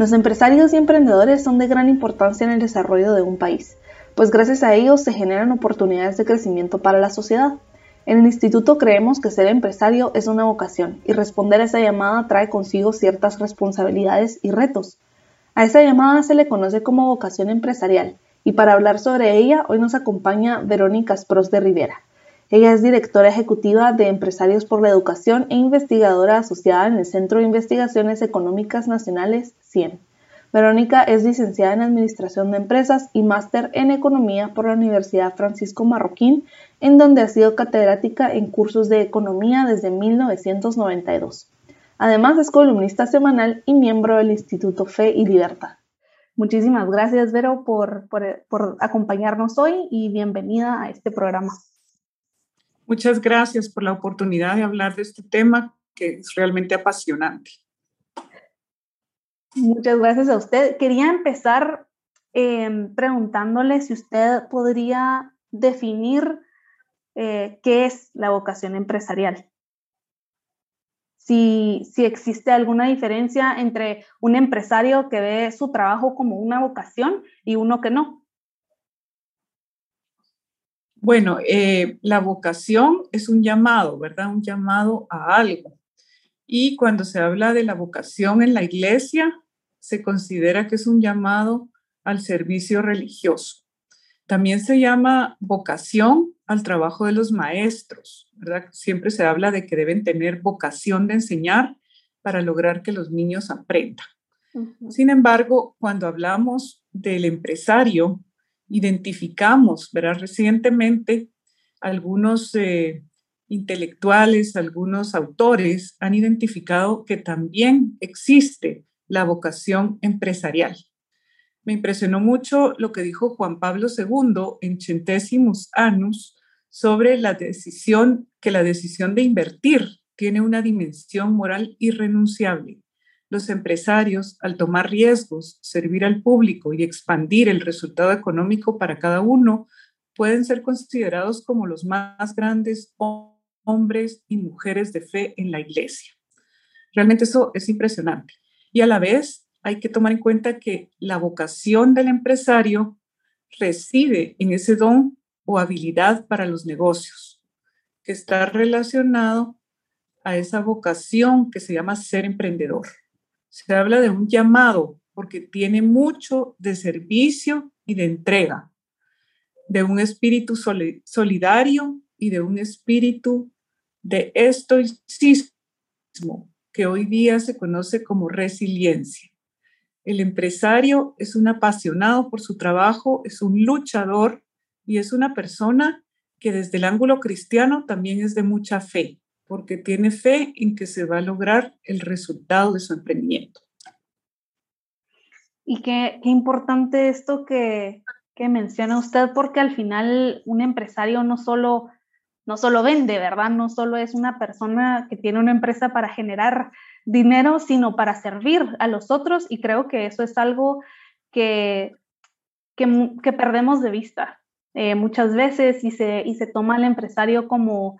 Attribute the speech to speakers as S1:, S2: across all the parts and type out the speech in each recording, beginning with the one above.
S1: Los empresarios y emprendedores son de gran importancia en el desarrollo de un país, pues gracias a ellos se generan oportunidades de crecimiento para la sociedad. En el instituto creemos que ser empresario es una vocación y responder a esa llamada trae consigo ciertas responsabilidades y retos. A esa llamada se le conoce como vocación empresarial y para hablar sobre ella hoy nos acompaña Verónica Spros de Rivera. Ella es directora ejecutiva de Empresarios por la Educación e investigadora asociada en el Centro de Investigaciones Económicas Nacionales, CIEN. Verónica es licenciada en Administración de Empresas y máster en Economía por la Universidad Francisco Marroquín, en donde ha sido catedrática en cursos de Economía desde 1992. Además es columnista semanal y miembro del Instituto Fe y Libertad. Muchísimas gracias, Vero, por, por acompañarnos hoy y bienvenida a este programa.
S2: Muchas gracias por la oportunidad de hablar de este tema que es realmente apasionante.
S1: Muchas gracias a usted. Quería empezar em, preguntándole si usted podría definir eh, qué es la vocación empresarial. Si, si, existe alguna diferencia entre un empresario que ve su trabajo como una vocación y uno que no.
S2: Bueno, eh, la vocación es un llamado, ¿verdad? Un llamado a algo. Y cuando se habla de la vocación en la iglesia, se considera que es un llamado al servicio religioso. También se llama vocación al trabajo de los maestros, ¿verdad? Siempre se habla de que deben tener vocación de enseñar para lograr que los niños aprendan. Sin embargo, cuando hablamos del empresario, identificamos, ¿verdad? Recientemente algunos eh, intelectuales, algunos autores han identificado que también existe la vocación empresarial. Me impresionó mucho lo que dijo Juan Pablo II en Centésimos Annus sobre la decisión, que la decisión de invertir tiene una dimensión moral irrenunciable los empresarios, al tomar riesgos, servir al público y expandir el resultado económico para cada uno, pueden ser considerados como los más grandes hombres y mujeres de fe en la iglesia. Realmente eso es impresionante. Y a la vez hay que tomar en cuenta que la vocación del empresario reside en ese don o habilidad para los negocios, que está relacionado a esa vocación que se llama ser emprendedor. Se habla de un llamado porque tiene mucho de servicio y de entrega, de un espíritu solidario y de un espíritu de estoicismo, que hoy día se conoce como resiliencia. El empresario es un apasionado por su trabajo, es un luchador y es una persona que desde el ángulo cristiano también es de mucha fe porque tiene fe en que se va a lograr el resultado de su emprendimiento.
S1: Y qué, importante esto que, menciona usted, porque al final un empresario no solo, no solo vende, ¿verdad? No solo es una persona que tiene una empresa para generar dinero, sino para servir a los otros y creo que eso es algo que, que, que perdemos de vista eh, muchas veces y se, y se toma al empresario como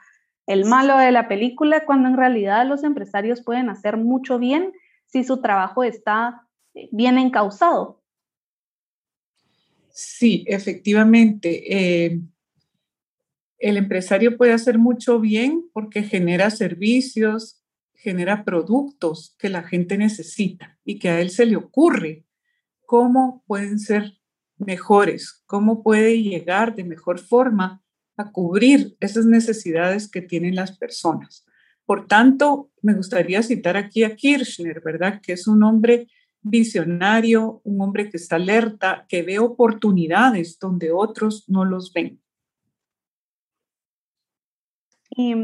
S1: el malo de la película, cuando en realidad los empresarios pueden hacer mucho bien si su trabajo está eh, bien encausado.
S2: Sí, efectivamente. Eh, el empresario puede hacer mucho bien porque genera servicios, genera productos que la gente necesita y que a él se le ocurre cómo pueden ser mejores, cómo puede llegar de mejor forma a cubrir esas necesidades que tienen las personas. Por tanto, me gustaría citar aquí a Kirchner, ¿verdad? Que es un hombre visionario, un hombre que está alerta, que ve oportunidades donde otros no los ven.
S1: Y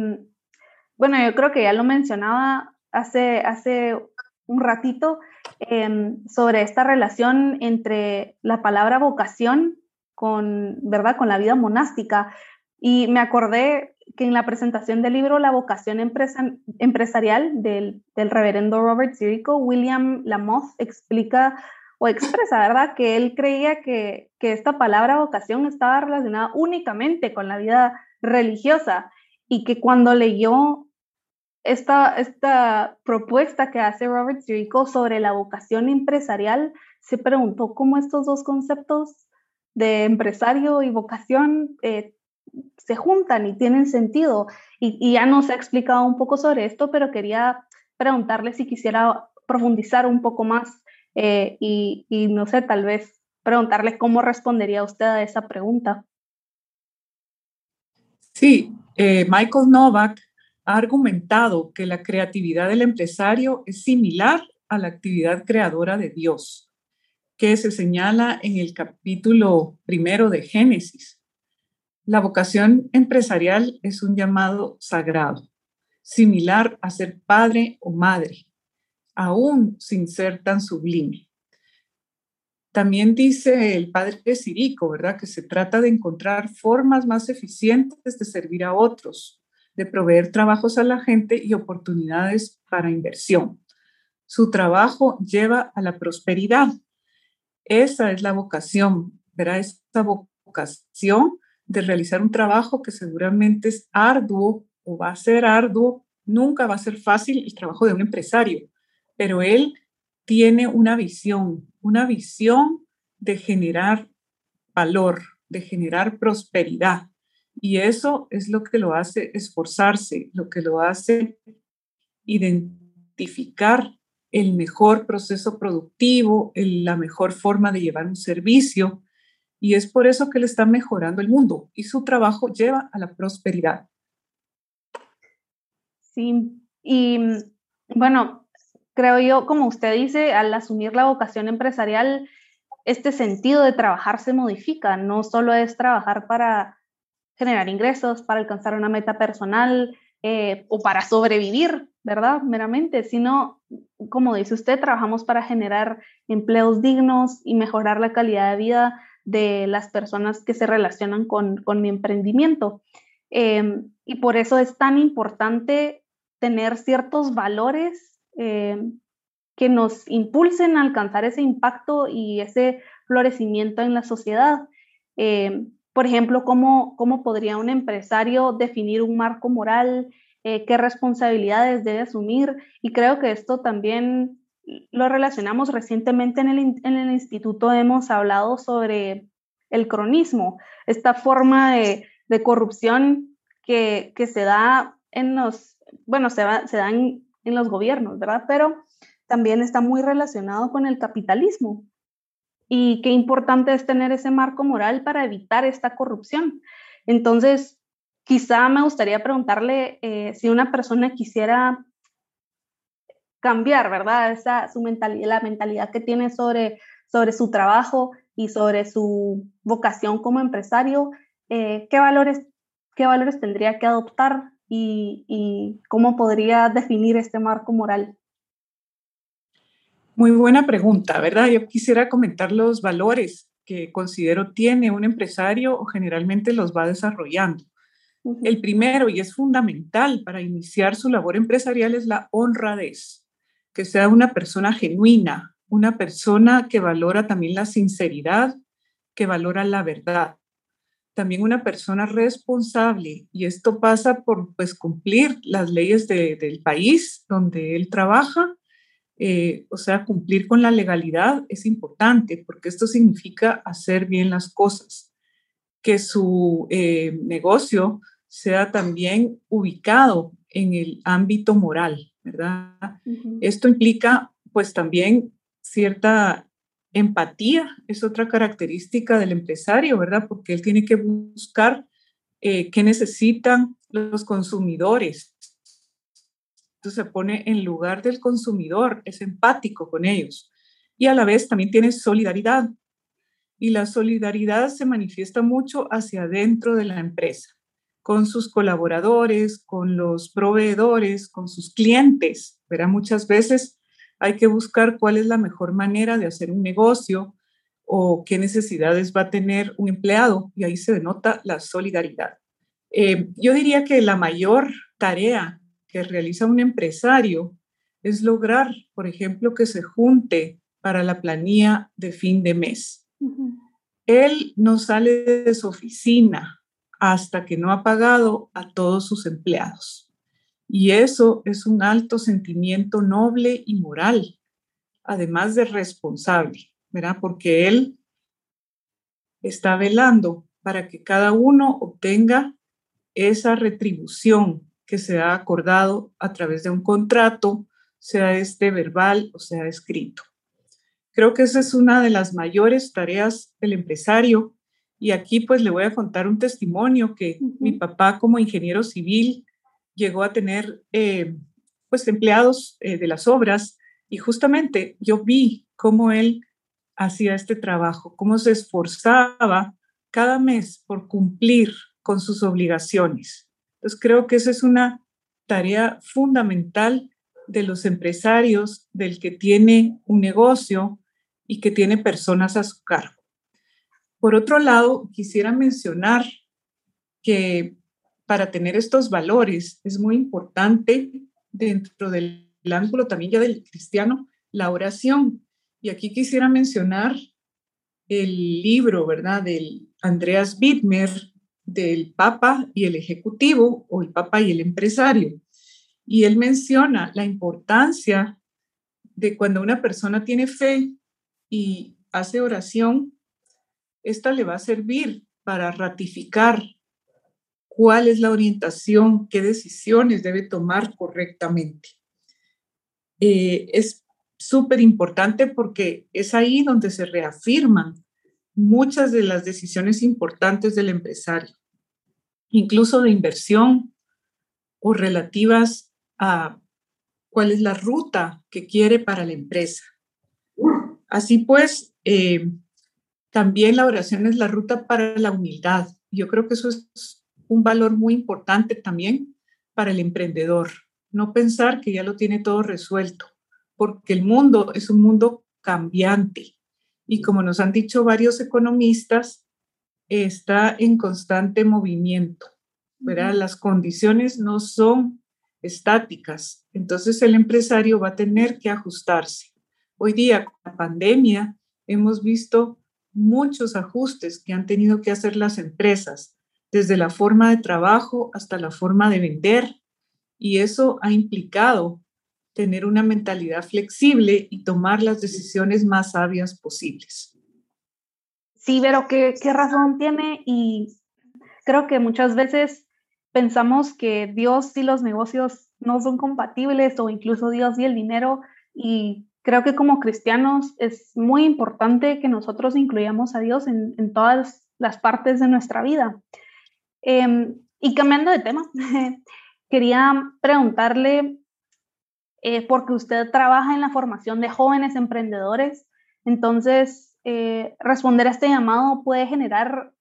S1: bueno, yo creo que ya lo mencionaba hace, hace un ratito em, sobre esta relación entre la palabra vocación con, ¿verdad? Con la vida monástica. Y me acordé que en la presentación del libro La vocación empresarial del, reverendo Robert Zirico, William Lamoth explica o expresa, ¿verdad?, que él creía que, que esta palabra vocación estaba relacionada únicamente con la vida religiosa y que cuando leyó esta, esta propuesta que hace Robert Zirico sobre la vocación empresarial, se preguntó cómo estos dos conceptos de empresario y vocación eh, se juntan y tienen sentido. Y, ya nos ha explicado un poco sobre esto, pero quería preguntarle si quisiera profundizar un poco más eh, y, no sé, tal vez preguntarle cómo respondería usted a esa pregunta.
S2: Sí, eh, Michael Novak ha argumentado que la creatividad del empresario es similar a la actividad creadora de Dios, que se señala en el capítulo primero de Génesis. La vocación empresarial es un llamado sagrado, similar a ser padre o madre, aún sin ser tan sublime. También dice el padre Sirico, ¿verdad? Que se trata de encontrar formas más eficientes de servir a otros, de proveer trabajos a la gente y oportunidades para inversión. Su trabajo lleva a la prosperidad. Esa es la vocación, ¿verdad? Esa vocación de realizar un trabajo que seguramente es arduo o va a ser arduo, nunca va a ser fácil el trabajo de un empresario, pero él tiene una visión, una visión de generar valor, de generar prosperidad. Y eso es lo que lo hace esforzarse, lo que lo hace identificar el mejor proceso productivo, la mejor forma de llevar un servicio, y es por eso que él está mejorando el mundo y su trabajo lleva a la prosperidad.
S1: Sí, y bueno, creo yo, como usted dice, al asumir la vocación empresarial, este sentido de trabajar se modifica, no solo es trabajar para generar ingresos, para alcanzar una meta personal eh, o para sobrevivir, ¿verdad? Meramente, sino, como dice usted, trabajamos para generar empleos dignos y mejorar la calidad de vida de las personas que se relacionan con, mi emprendimiento. Em, y por eso es tan importante tener ciertos valores em, que nos impulsen a alcanzar ese impacto y ese florecimiento en la sociedad. Em, por ejemplo, ¿cómo, ¿cómo, podría un empresario definir un marco moral? Eh, ¿Qué responsabilidades debe asumir? Y creo que esto también lo relacionamos recientemente en el, en el instituto, hemos hablado sobre el cronismo, esta forma de, de corrupción que, que, se da en los, bueno, se, va, se da en, los gobiernos, ¿verdad? Pero también está muy relacionado con el capitalismo. Y qué importante es tener ese marco moral para evitar esta corrupción. Entonces, quizá me gustaría preguntarle eh, si una persona quisiera cambiar, ¿verdad? Esa, su mentalidad, la mentalidad que tiene sobre, sobre su trabajo y sobre su vocación como empresario, eh, ¿qué, valores, ¿qué valores tendría que adoptar y, y cómo podría definir este marco moral?
S2: Muy buena pregunta, ¿verdad? Yo quisiera comentar los valores que considero tiene un empresario o generalmente los va desarrollando. El primero, y es fundamental para iniciar su labor empresarial, es la honradez que sea una persona genuina, una persona que valora también la sinceridad, que valora la verdad. También una persona responsable, y esto pasa por pues, cumplir las leyes del país donde él trabaja, eh, o sea, cumplir con la legalidad es importante porque esto significa hacer bien las cosas, que su eh, negocio sea también ubicado en el ámbito moral, ¿verdad? Esto implica pues también cierta empatía, es otra característica del empresario, ¿verdad? Porque él tiene que buscar eh, qué necesitan los consumidores. Entonces se pone en lugar del consumidor, es empático con ellos. Y a la vez también tiene solidaridad. Y la solidaridad se manifiesta mucho hacia adentro de la empresa con sus colaboradores, con los proveedores, con sus clientes. Verá, muchas veces hay que buscar cuál es la mejor manera de hacer un negocio o qué necesidades va a tener un empleado y ahí se denota la solidaridad. Eh, yo diría que la mayor tarea que realiza un empresario es lograr, por ejemplo, que se junte para la planilla de fin de mes. Él no sale de su oficina hasta que no ha pagado a todos sus empleados. Y eso es un alto sentimiento noble y moral, además de responsable, ¿verdad? Porque él está velando para que cada uno obtenga esa retribución que se ha acordado a través de un contrato, sea este verbal o sea escrito. Creo que esa es una de las mayores tareas del empresario. Y aquí pues le voy a contar un testimonio que mi papá como ingeniero civil llegó a tener eh, pues empleados eh, de las obras y justamente yo vi cómo él hacía este trabajo, cómo se esforzaba cada mes por cumplir con sus obligaciones. Entonces creo que esa es una tarea fundamental de los empresarios, del que tiene un negocio, y que tiene personas a su cargo. Por otro lado, quisiera mencionar que para tener estos valores es muy importante dentro del ángulo también ya del cristiano, la oración. Y aquí quisiera mencionar el libro, ¿verdad?, del Andreas Wittmer, del Papa y el Ejecutivo, o el Papa y el Empresario. Y él menciona la importancia de cuando una persona tiene fe y hace oración, esta le va a servir para ratificar cuál es la orientación, qué decisiones debe tomar correctamente. Eh, es súper importante porque es ahí donde se reafirman muchas de las decisiones importantes del empresario, incluso de inversión o relativas a cuál es la ruta que quiere para la empresa. Así pues, eh, también la oración es la ruta para la humildad. Yo creo que eso es un valor muy importante también para el emprendedor. No pensar que ya lo tiene todo resuelto, porque el mundo es un mundo cambiante. Y como nos han dicho varios economistas, está en constante movimiento. ¿verdad? Las condiciones no son estáticas. Entonces el empresario va a tener que ajustarse. Hoy día, con la pandemia, hemos visto muchos ajustes que han tenido que hacer las empresas, desde la forma de trabajo hasta la forma de vender, y eso ha implicado tener una mentalidad flexible y tomar las decisiones más sabias posibles.
S1: Sí, pero ¿qué, qué razón tiene? Y creo que muchas veces pensamos que Dios y los negocios no son compatibles o incluso Dios y el dinero y creo que como cristianos es muy importante que nosotros incluyamos a Dios en, todas las partes de nuestra vida. Em, y cambiando de tema, quería preguntarle, eh, porque usted trabaja en la formación de jóvenes emprendedores, entonces eh, responder a este llamado puede generar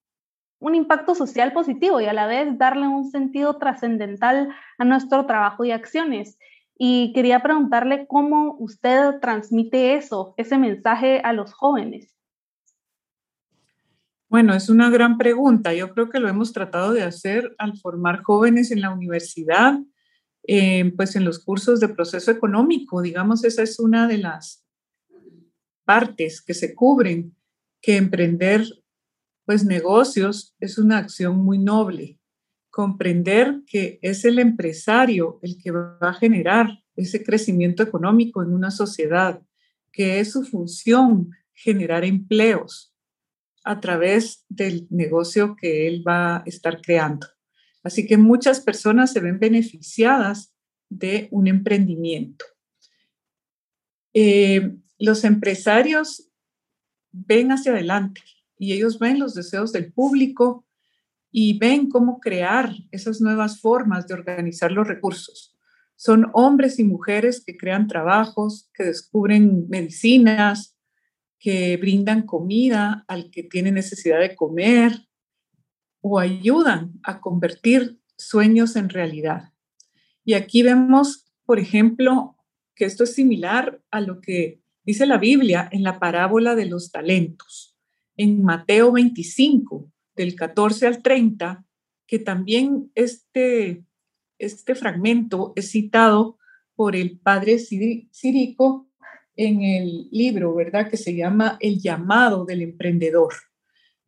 S1: un impacto social positivo y a la vez darle un sentido trascendental a nuestro trabajo y acciones. Y quería preguntarle cómo usted transmite eso, ese mensaje a los jóvenes.
S2: Bueno, es una gran pregunta. Yo creo que lo hemos tratado de hacer al formar jóvenes en la universidad, eh, pues en los cursos de proceso económico. Digamos, esa es una de las partes que se cubren, que emprender pues negocios es una acción muy noble comprender que es el empresario el que va a generar ese crecimiento económico en una sociedad, que es su función generar empleos a través del negocio que él va a estar creando. Así que muchas personas se ven beneficiadas de un emprendimiento. Eh, los empresarios ven hacia adelante y ellos ven los deseos del público y ven cómo crear esas nuevas formas de organizar los recursos. Son hombres y mujeres que crean trabajos, que descubren medicinas, que brindan comida al que tiene necesidad de comer o ayudan a convertir sueños en realidad. Y aquí vemos, por ejemplo, que esto es similar a lo que dice la Biblia en la parábola de los talentos. en Mateo 25, del 14 al 30, que también este, este fragmento es citado por el padre Cirico en el libro, ¿verdad? Que se llama El llamado del emprendedor,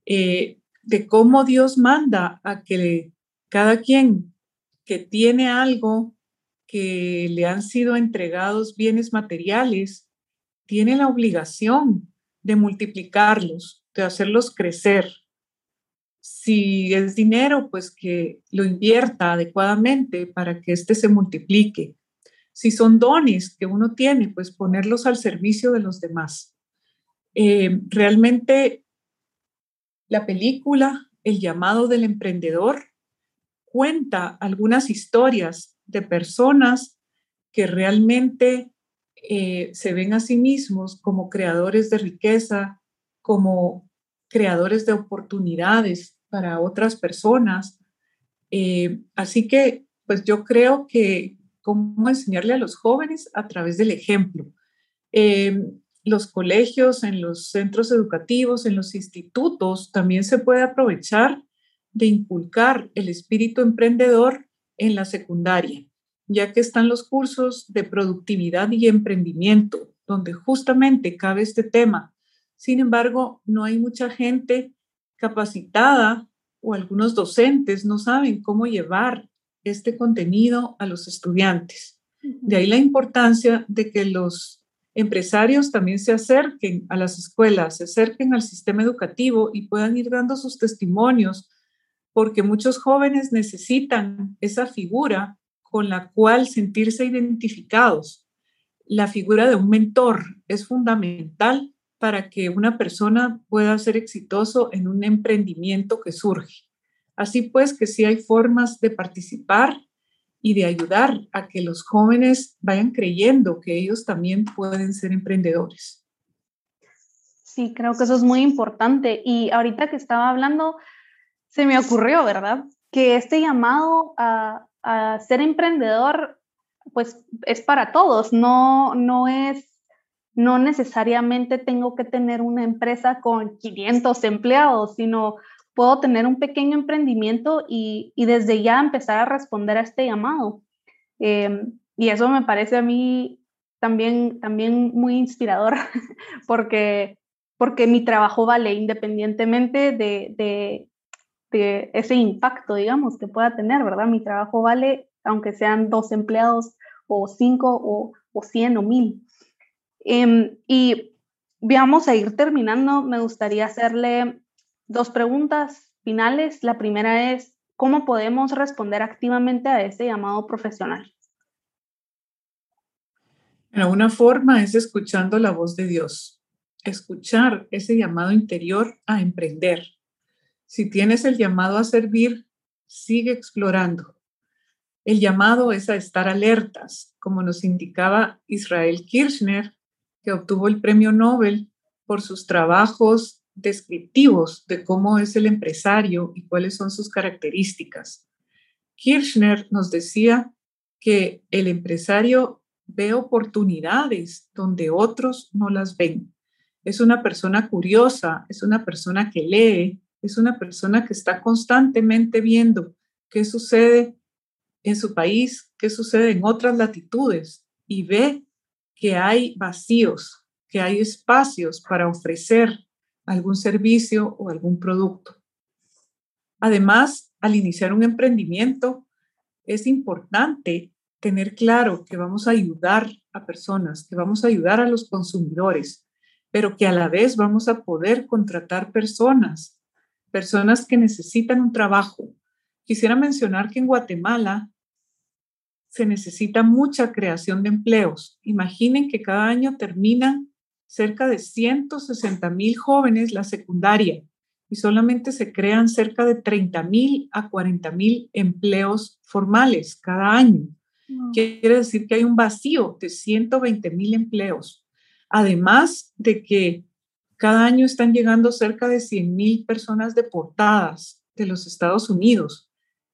S2: eh, de cómo Dios manda a que cada quien que tiene algo que le han sido entregados bienes materiales, tiene la obligación de multiplicarlos, de hacerlos crecer. Si es dinero, pues que lo invierta adecuadamente para que éste se multiplique. Si son dones que uno tiene, pues ponerlos al servicio de los demás. Eh, realmente la película El llamado del emprendedor cuenta algunas historias de personas que realmente eh, se ven a sí mismos como creadores de riqueza, como creadores de oportunidades para otras personas. Eh, así que, pues yo creo que cómo enseñarle a los jóvenes a través del ejemplo. Eh, los colegios, en los centros educativos, en los institutos, también se puede aprovechar de inculcar el espíritu emprendedor en la secundaria, ya que están los cursos de productividad y emprendimiento, donde justamente cabe este tema. Sin embargo, no hay mucha gente capacitada o algunos docentes no saben cómo llevar este contenido a los estudiantes. De ahí la importancia de que los empresarios también se acerquen a las escuelas, se acerquen al sistema educativo y puedan ir dando sus testimonios porque muchos jóvenes necesitan esa figura con la cual sentirse identificados. La figura de un mentor es fundamental para que una persona pueda ser exitoso en un emprendimiento que surge. Así pues, que sí hay formas de participar y de ayudar a que los jóvenes vayan creyendo que ellos también pueden ser emprendedores.
S1: Sí, creo que eso es muy importante. Y ahorita que estaba hablando, se me ocurrió, ¿verdad? Que este llamado a, ser emprendedor, pues es para todos, no, no es, no necesariamente tengo que tener una empresa con 500 empleados, sino puedo tener un pequeño emprendimiento y, desde ya empezar a responder a este llamado. Em, y eso me parece a mí también, también muy inspirador, porque, porque mi trabajo vale independientemente de, de ese impacto, digamos, que pueda tener, ¿verdad? Mi trabajo vale, aunque sean dos empleados o cinco o, o cien o mil. Em, y vamos a ir terminando. Me gustaría hacerle dos preguntas finales. La primera es, ¿cómo podemos responder activamente a ese llamado profesional?
S2: Bueno, una forma es escuchando la voz de Dios, escuchar ese llamado interior a emprender si tienes el llamado a servir, sigue explorando. El llamado es a estar alertas, como nos indicaba Israel Kirchner, que obtuvo el premio Nobel por sus trabajos descriptivos de cómo es el empresario y cuáles son sus características. Kirchner nos decía que el empresario ve oportunidades donde otros no las ven. Es una persona curiosa, es una persona que lee, es una persona que está constantemente viendo qué sucede en su país, qué sucede en otras latitudes y ve que hay vacíos, que hay espacios para ofrecer algún servicio o algún producto. Además, al iniciar un emprendimiento, es importante tener claro que vamos a ayudar a personas, que vamos a ayudar a los consumidores, pero que a la vez vamos a poder contratar personas personas que necesitan un trabajo. Quisiera mencionar que en Guatemala se necesita mucha creación de empleos. Imaginen que cada año terminan cerca de 160 mil jóvenes la secundaria y solamente se crean cerca de 30 mil a 40 mil empleos formales cada año. Quiere decir que hay un vacío de 120 mil empleos. Además de que cada año están llegando cerca de 100.000 personas deportadas de los Estados Unidos,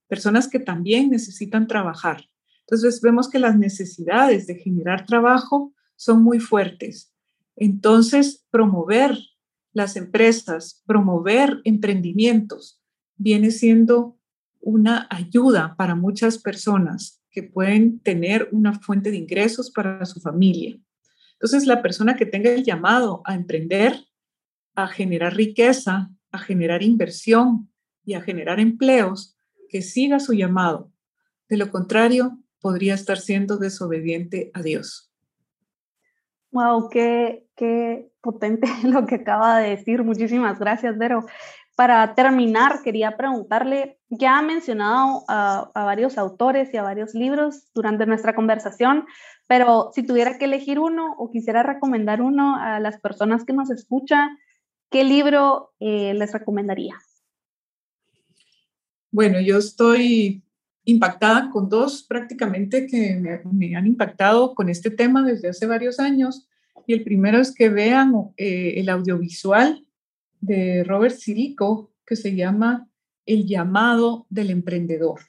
S2: personas que también necesitan trabajar. Entonces vemos que las necesidades de generar trabajo son muy fuertes. Entonces, promover las empresas, promover emprendimientos, viene siendo una ayuda para muchas personas que pueden tener una fuente de ingresos para su familia. Entonces, la persona que tenga el llamado a emprender, a generar riqueza, a generar inversión y a generar empleos, que siga su llamado. De lo contrario, podría estar siendo desobediente a Dios.
S1: Wow, qué, qué potente lo que acaba de decir. Muchísimas gracias, Vero. Para terminar, quería preguntarle, ya ha mencionado a, varios autores y a varios libros durante nuestra conversación, pero si tuviera que elegir uno o quisiera recomendar uno a las personas que nos escuchan, ¿qué libro eh, les recomendaría?
S2: Bueno, yo estoy impactada con dos prácticamente que me, han impactado con este tema desde hace varios años. Y el primero es que vean eh, el audiovisual de Robert Sirico que se llama El llamado del emprendedor.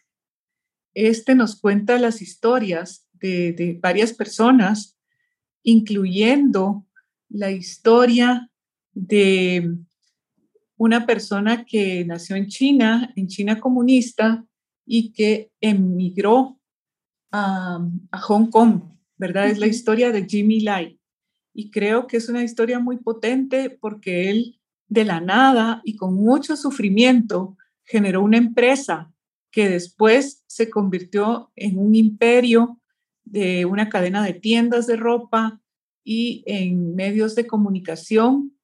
S2: Este nos cuenta las historias de, de varias personas, incluyendo la historia de una persona que nació en China, en China comunista, y que emigró a, Hong Kong, ¿verdad? Es la historia de Jimmy Lai. Y creo que es una historia muy potente porque él de la nada y con mucho sufrimiento generó una empresa que después se convirtió en un imperio de una cadena de tiendas de ropa y en medios de comunicación,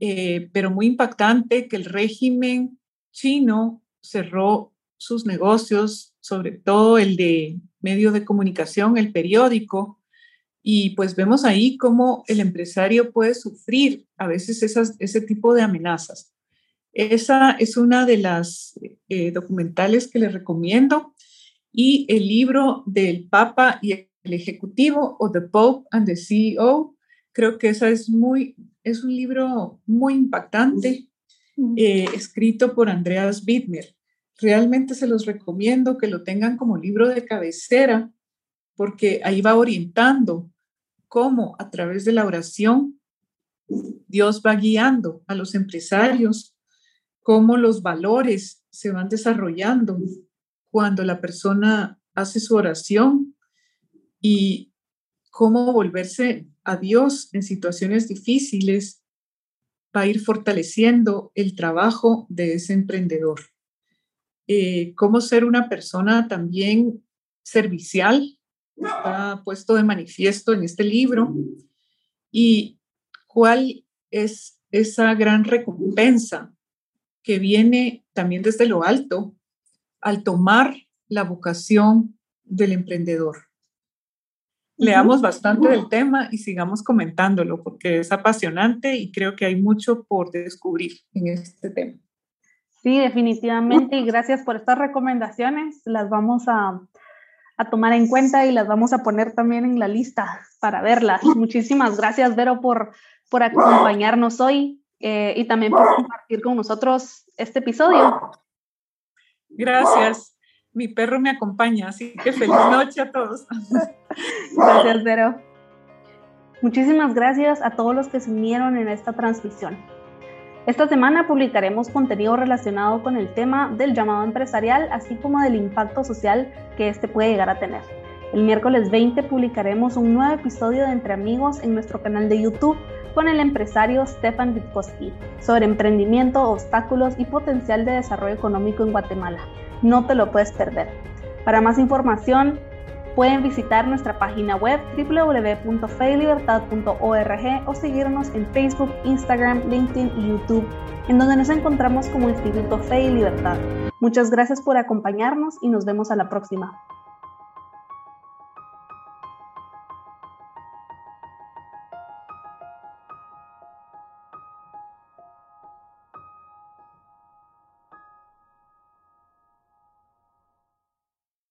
S2: eh, pero muy impactante que el régimen chino cerró sus negocios, sobre todo el de medio de comunicación, el periódico, y pues vemos ahí cómo el empresario puede sufrir a veces esas, ese tipo de amenazas. Esa es una de las eh, documentales que les recomiendo. Y el libro del Papa y el Ejecutivo o The Pope and the CEO, creo que esa es muy, es un libro muy impactante, eh, escrito por Andreas Bittner. Realmente se los recomiendo que lo tengan como libro de cabecera porque ahí va orientando cómo a través de la oración Dios va guiando a los empresarios, cómo los valores se van desarrollando cuando la persona hace su oración y cómo volverse a Dios en situaciones difíciles va a ir fortaleciendo el trabajo de ese emprendedor. Eh, cómo ser una persona también servicial, está puesto de manifiesto en este libro, y cuál es esa gran recompensa que viene también desde lo alto al tomar la vocación del emprendedor. Leamos bastante del tema y sigamos comentándolo porque es apasionante y creo que hay mucho por descubrir en este tema.
S1: Sí, definitivamente. Y gracias por estas recomendaciones. Las vamos a, tomar en cuenta y las vamos a poner también en la lista para verlas. Muchísimas gracias, Vero, por, por acompañarnos hoy eh, y también por compartir con nosotros este episodio.
S2: Gracias. Mi perro me acompaña, así que feliz noche a todos.
S1: Gracias, Vero. Muchísimas gracias a todos los que se unieron en esta transmisión. Esta semana publicaremos contenido relacionado con el tema del llamado empresarial, así como del impacto social que este puede llegar a tener. El miércoles 20 publicaremos un nuevo episodio de Entre Amigos en nuestro canal de YouTube con el empresario Stefan Witkowski sobre emprendimiento, obstáculos y potencial de desarrollo económico en Guatemala. No te lo puedes perder. Para más información, Pueden visitar nuestra página web www.feylibertad.org o seguirnos en Facebook, Instagram, LinkedIn y YouTube, en donde nos encontramos como Instituto Fe y Libertad. Muchas gracias por acompañarnos y nos vemos a la próxima.